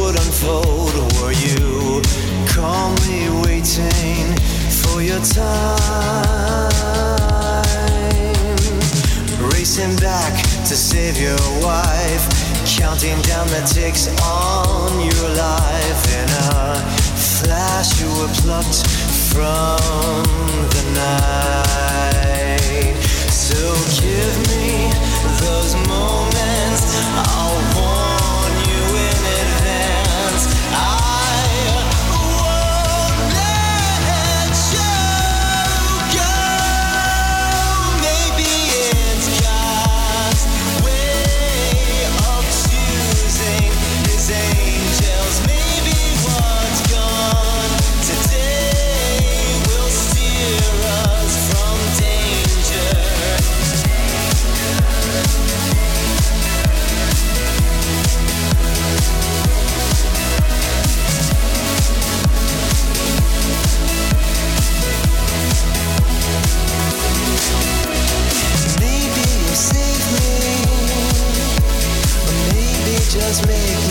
would unfold were you calmly waiting for your time. Racing back to save your wife, counting down the ticks on your life. In a flash, you were plucked from the night. So give me those moments. I'll want. just make me.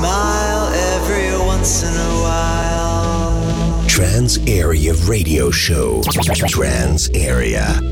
smile every once in a while. Trance Area Radio Show. Trance Area.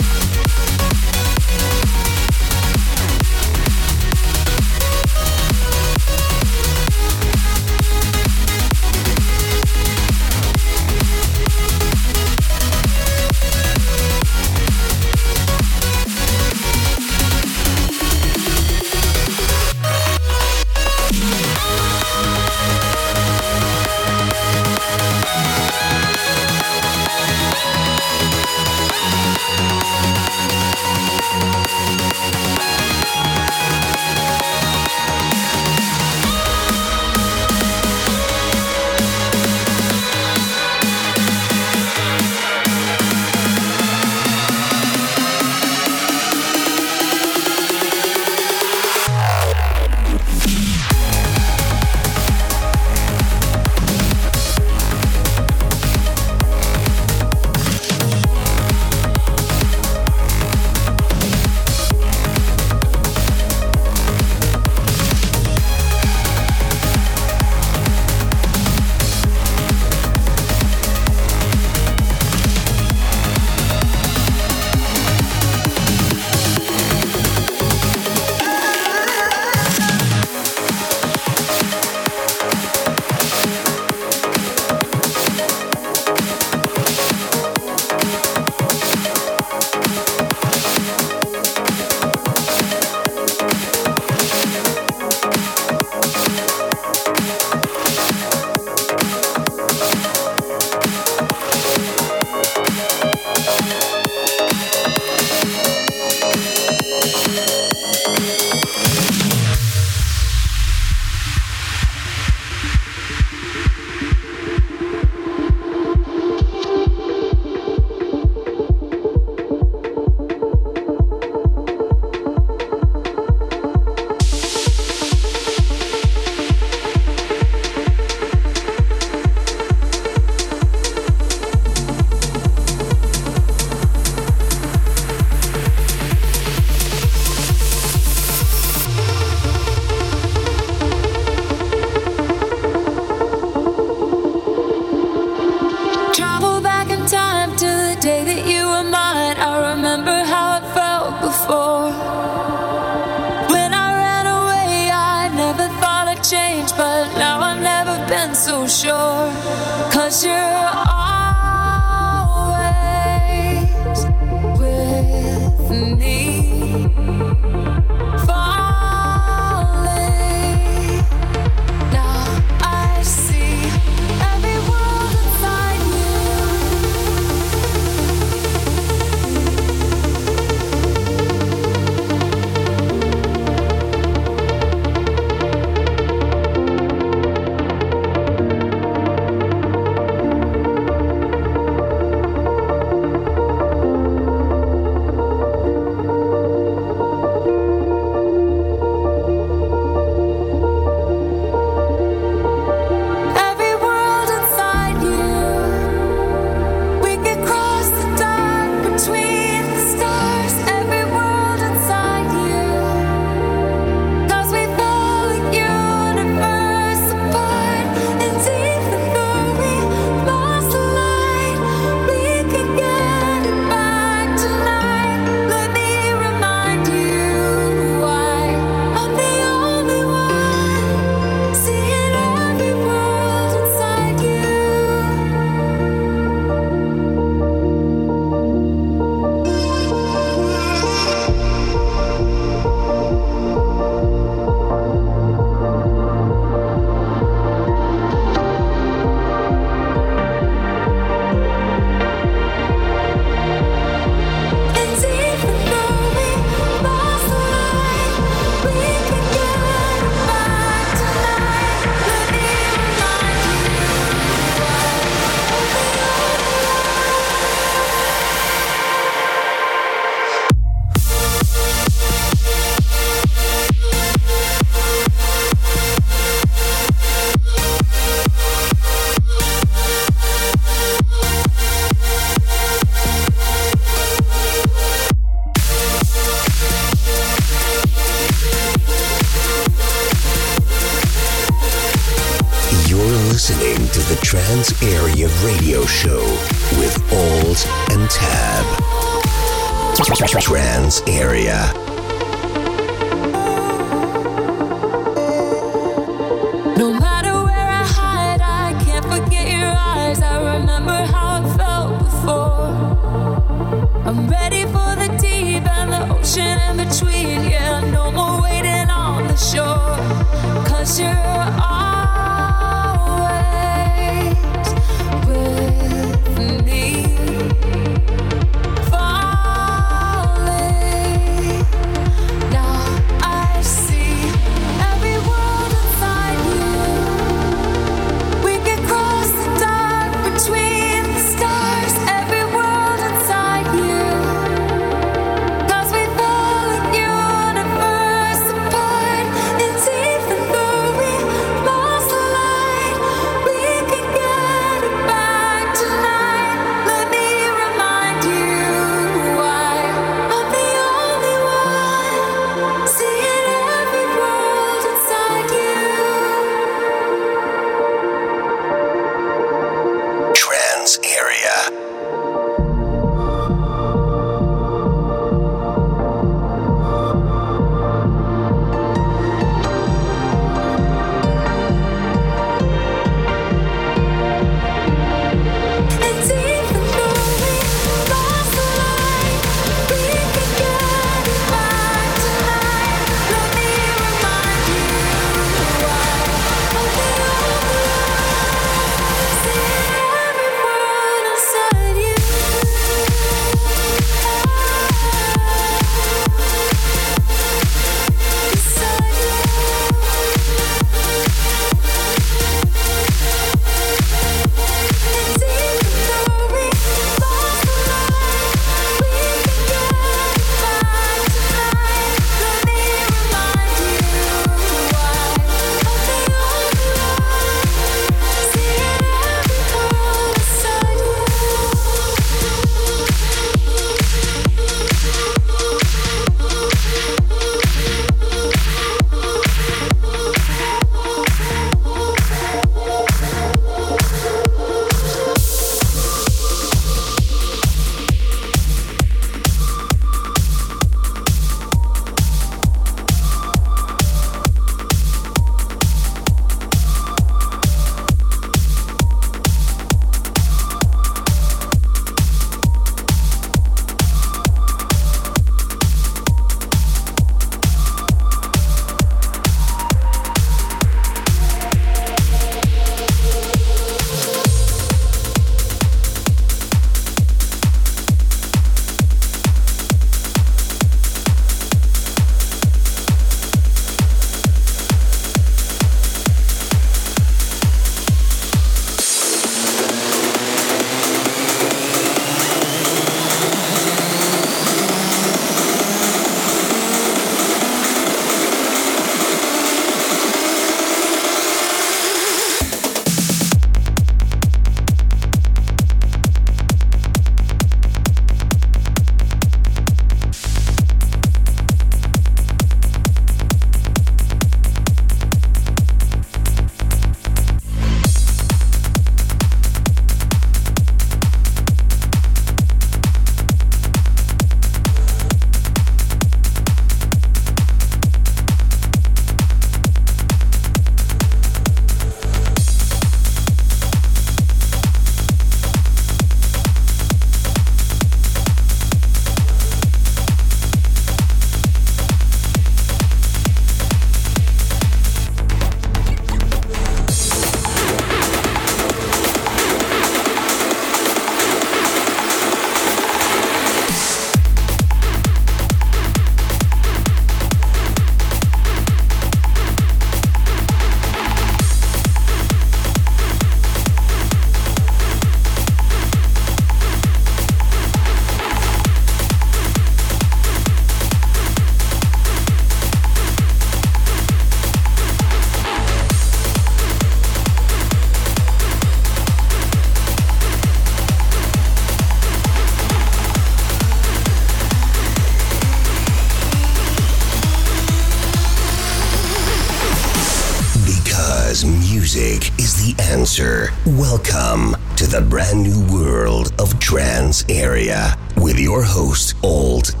Area with your host, Alt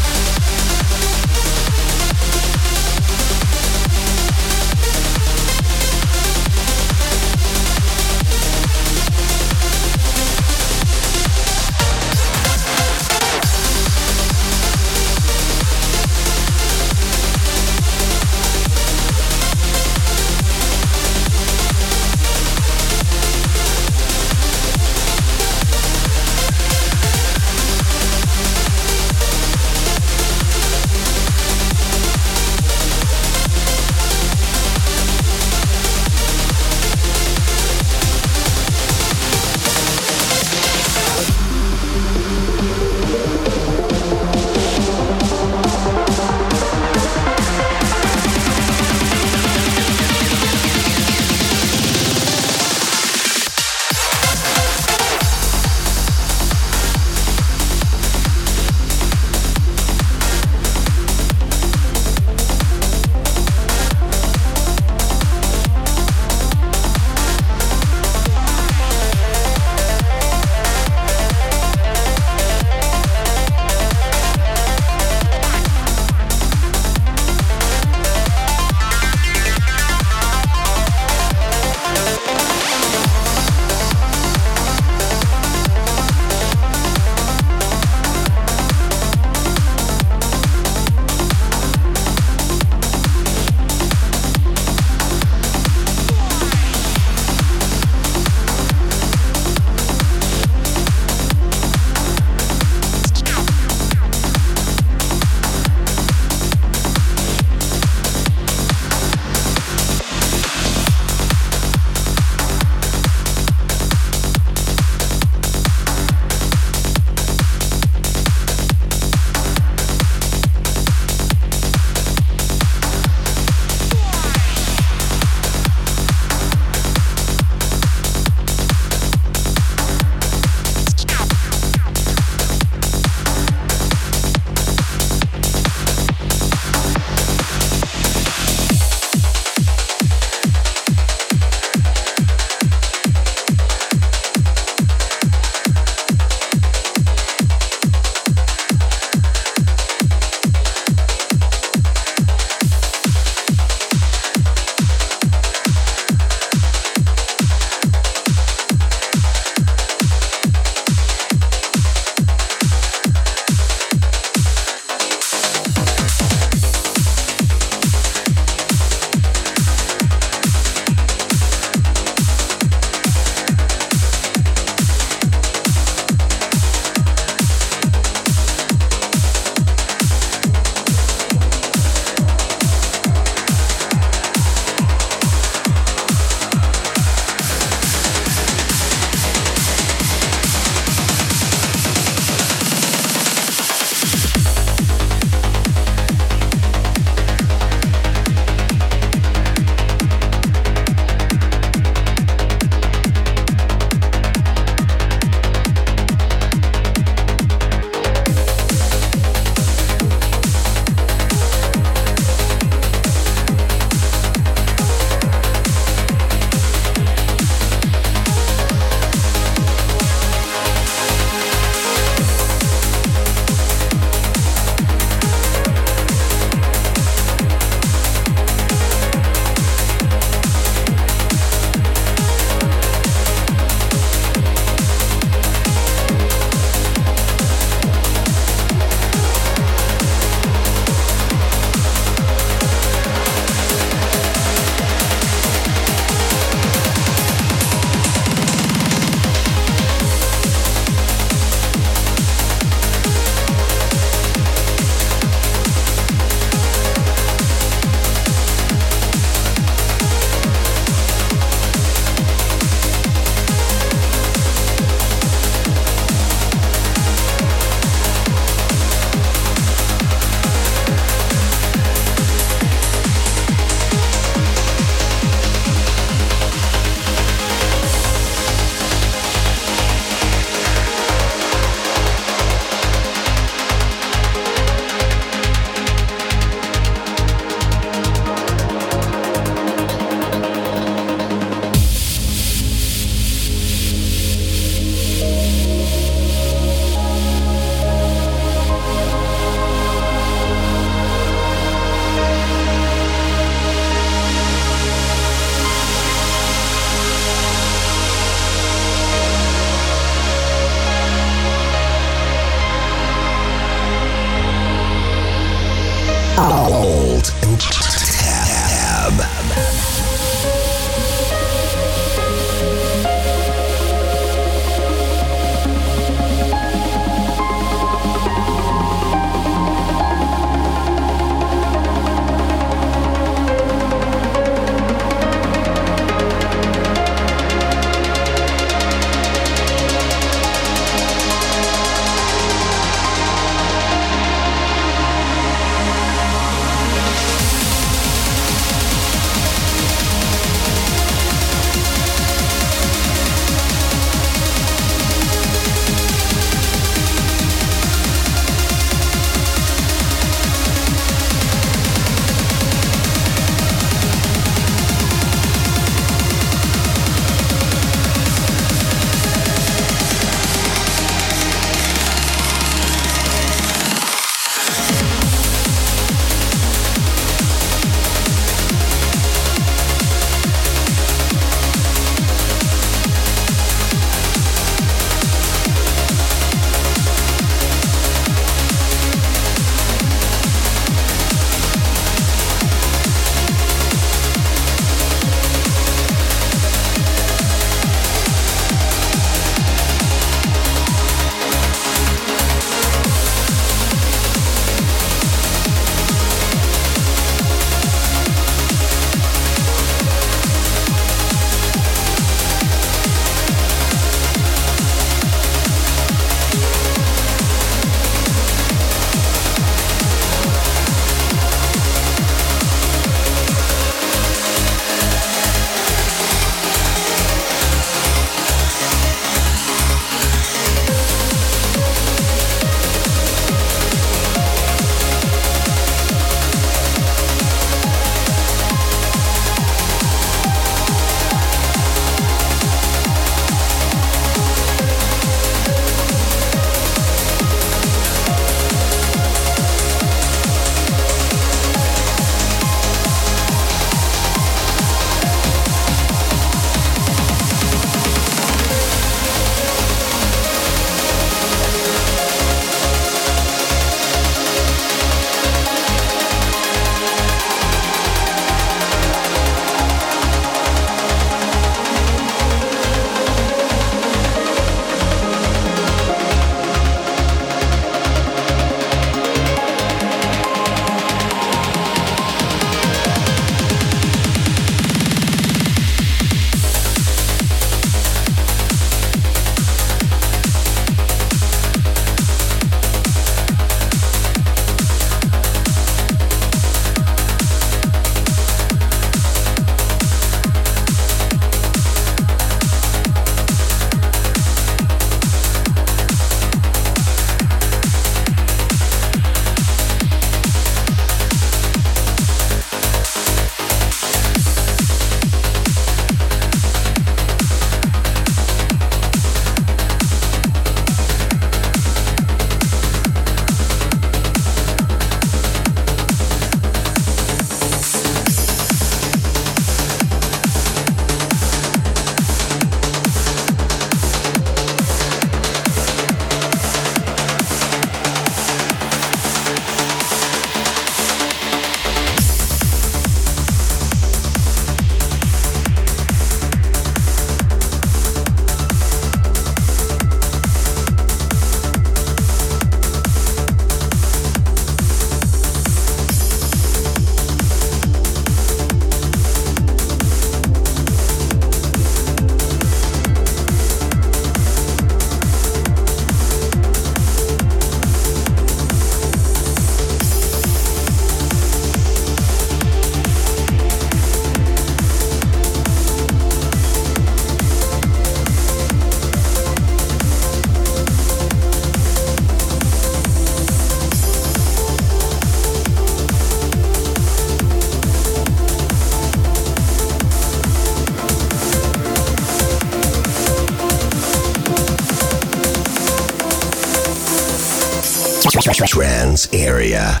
area.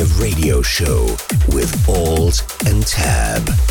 Radio Show with Alt and Tab.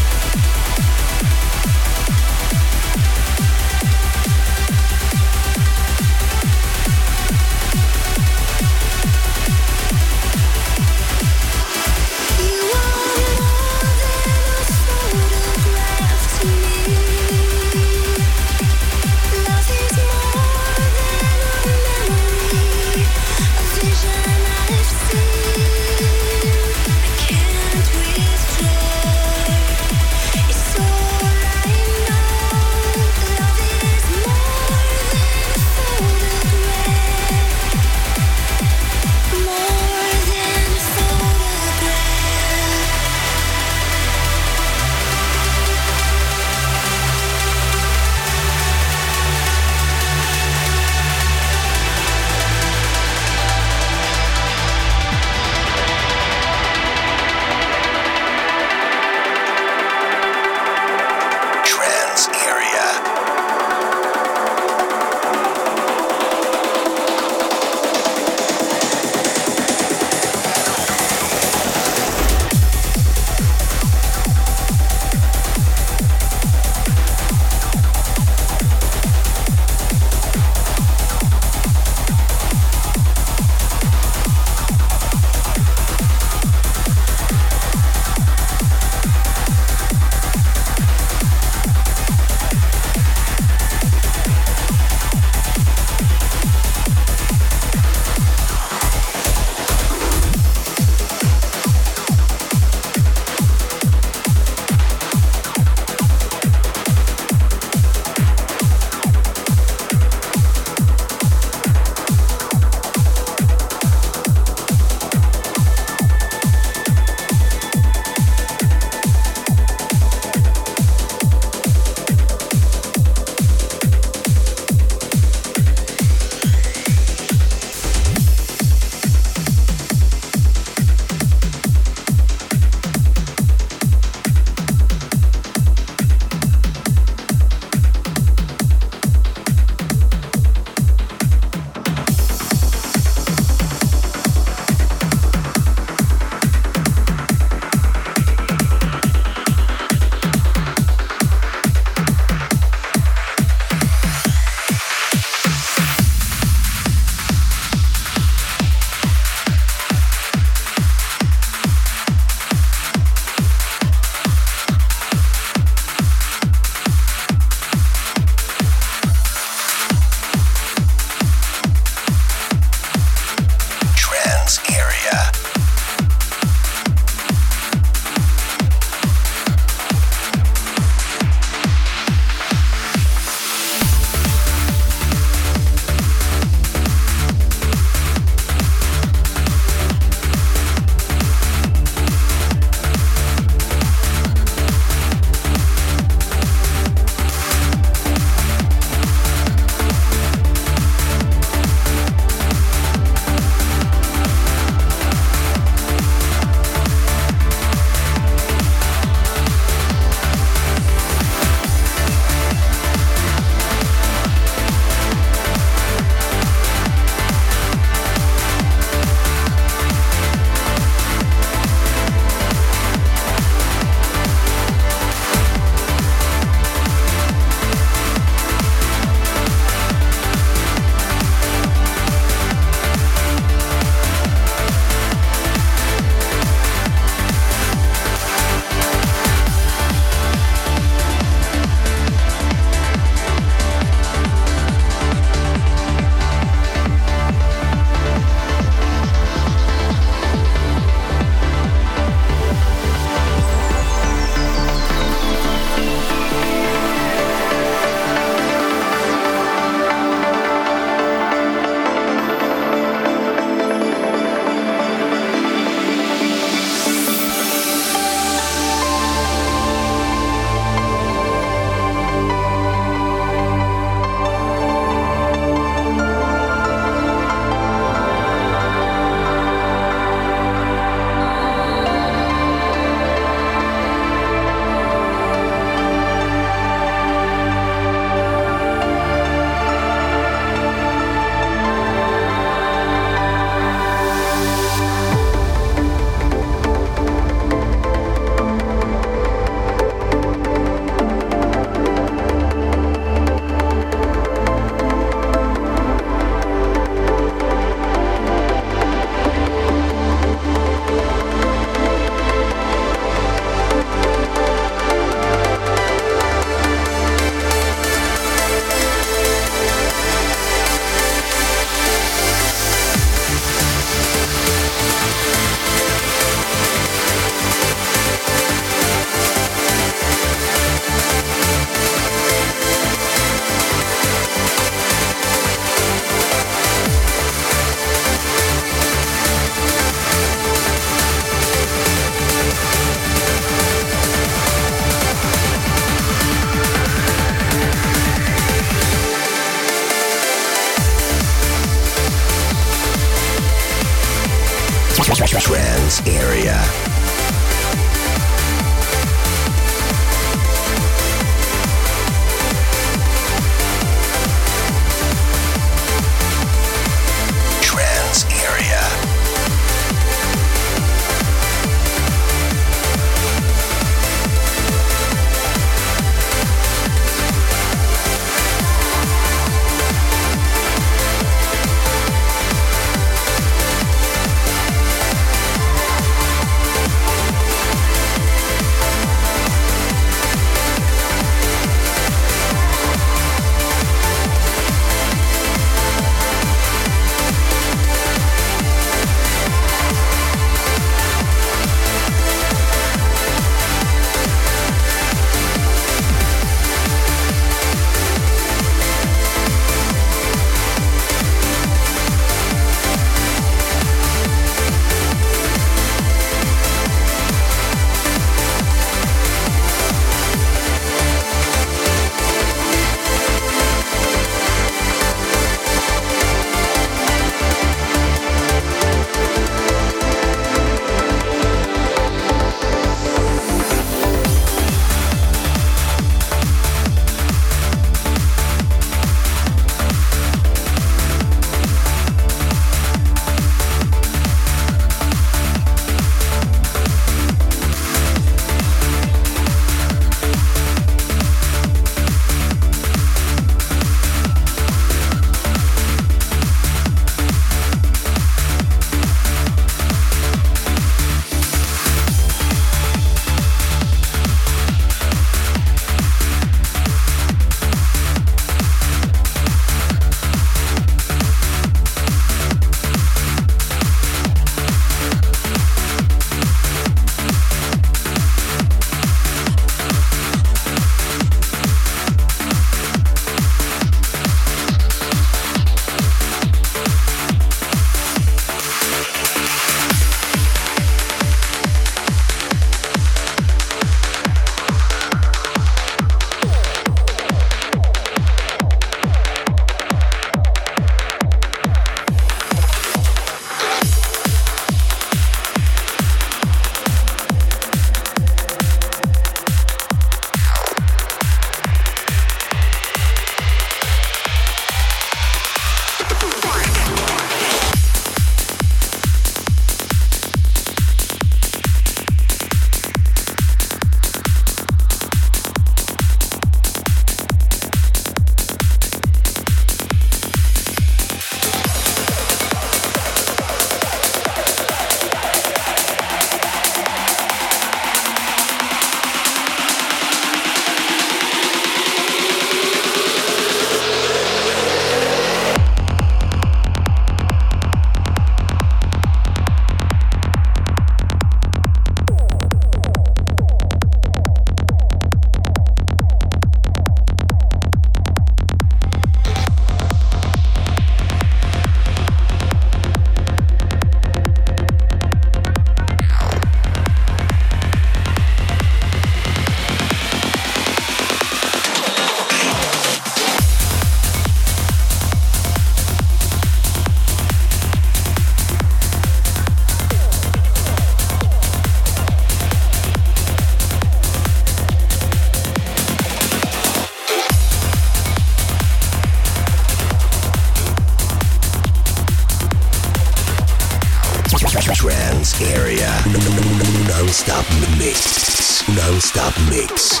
Mix.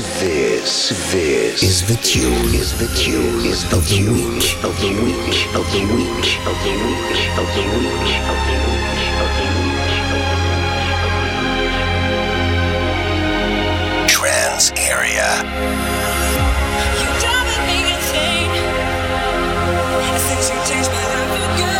This, this is the tune, is the tune, is the, of the week, of the week, of the week, of the week, of the week, of the week. Trance Area. You're driving me insane. Since you changed my life for good.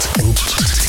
Area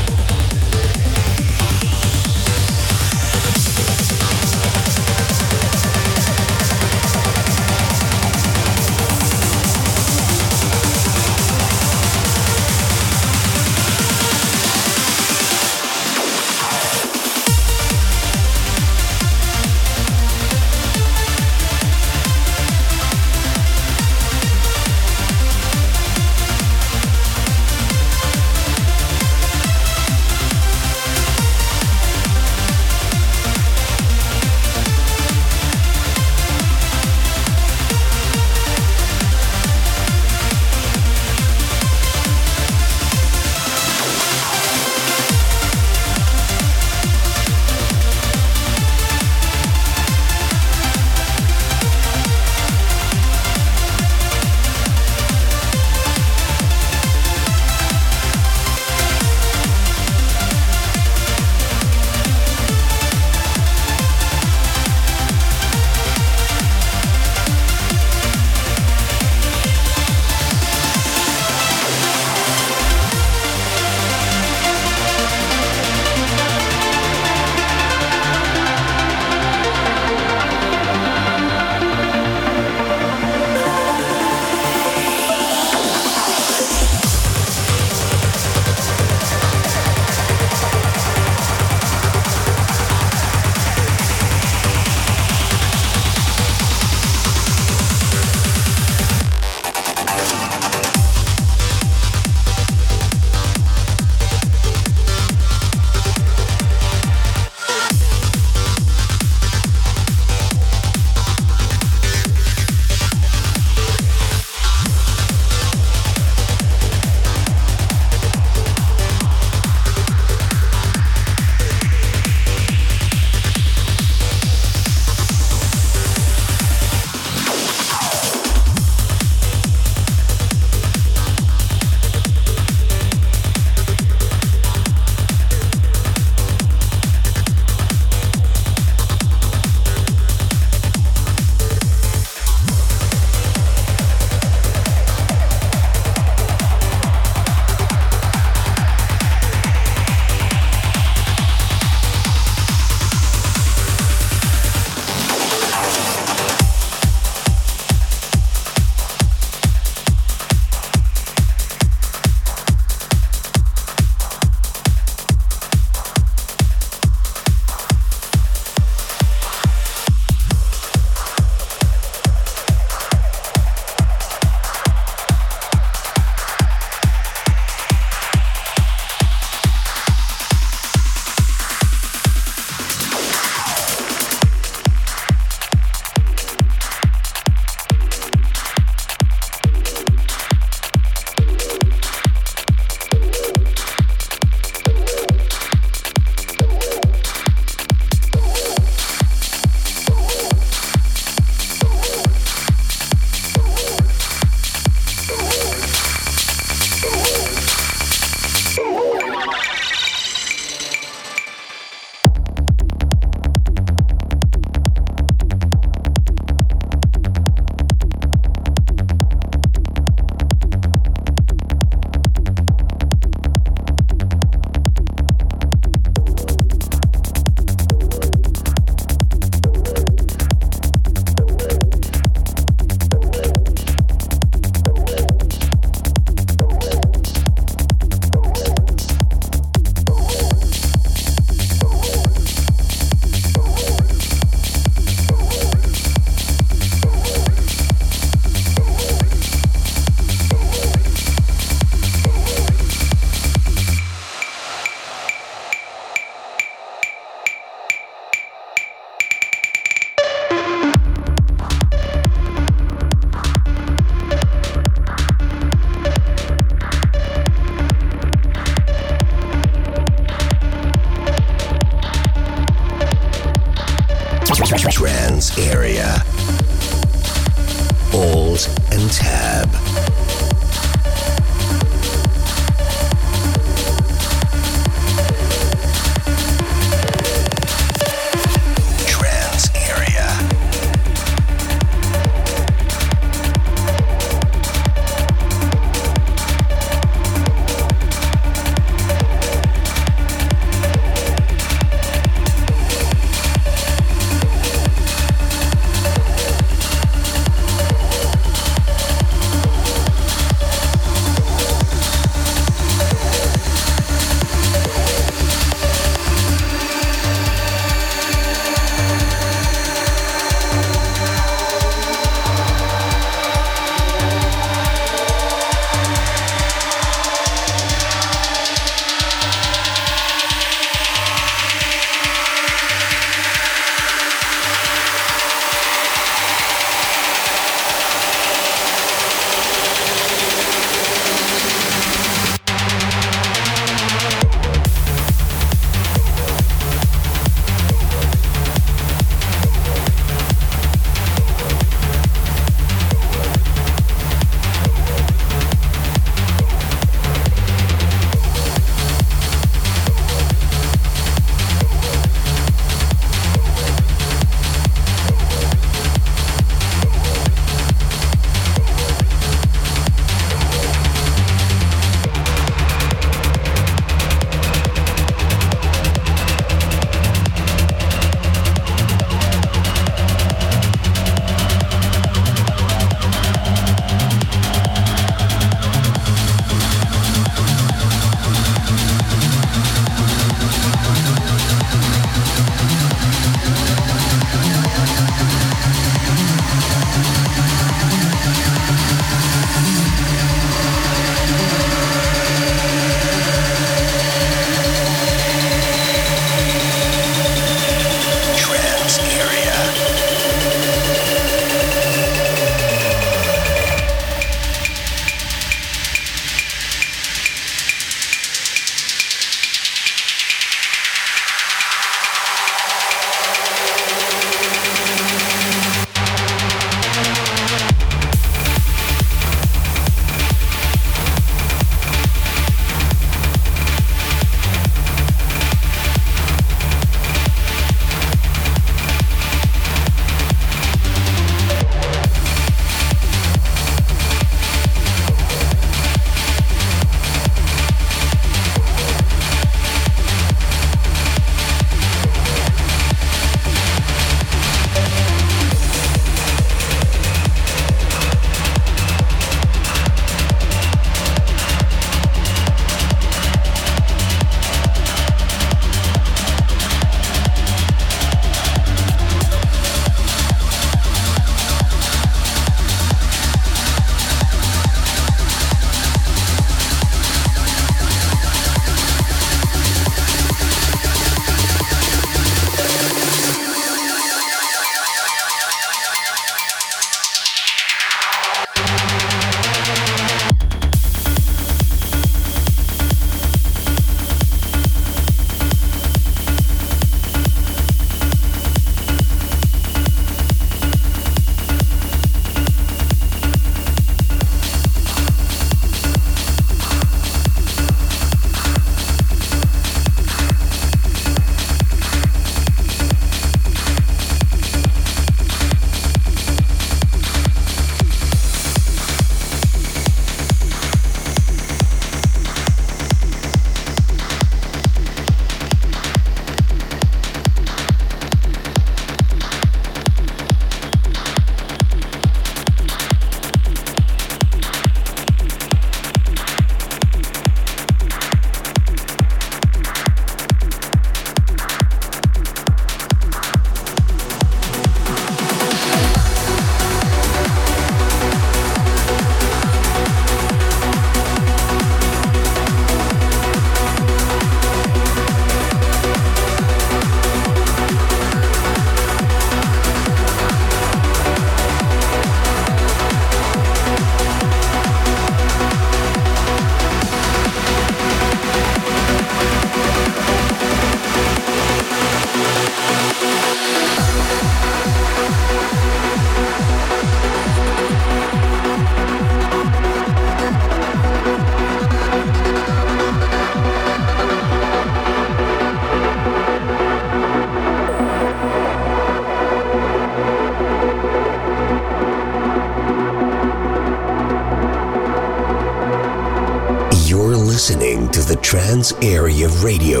Radio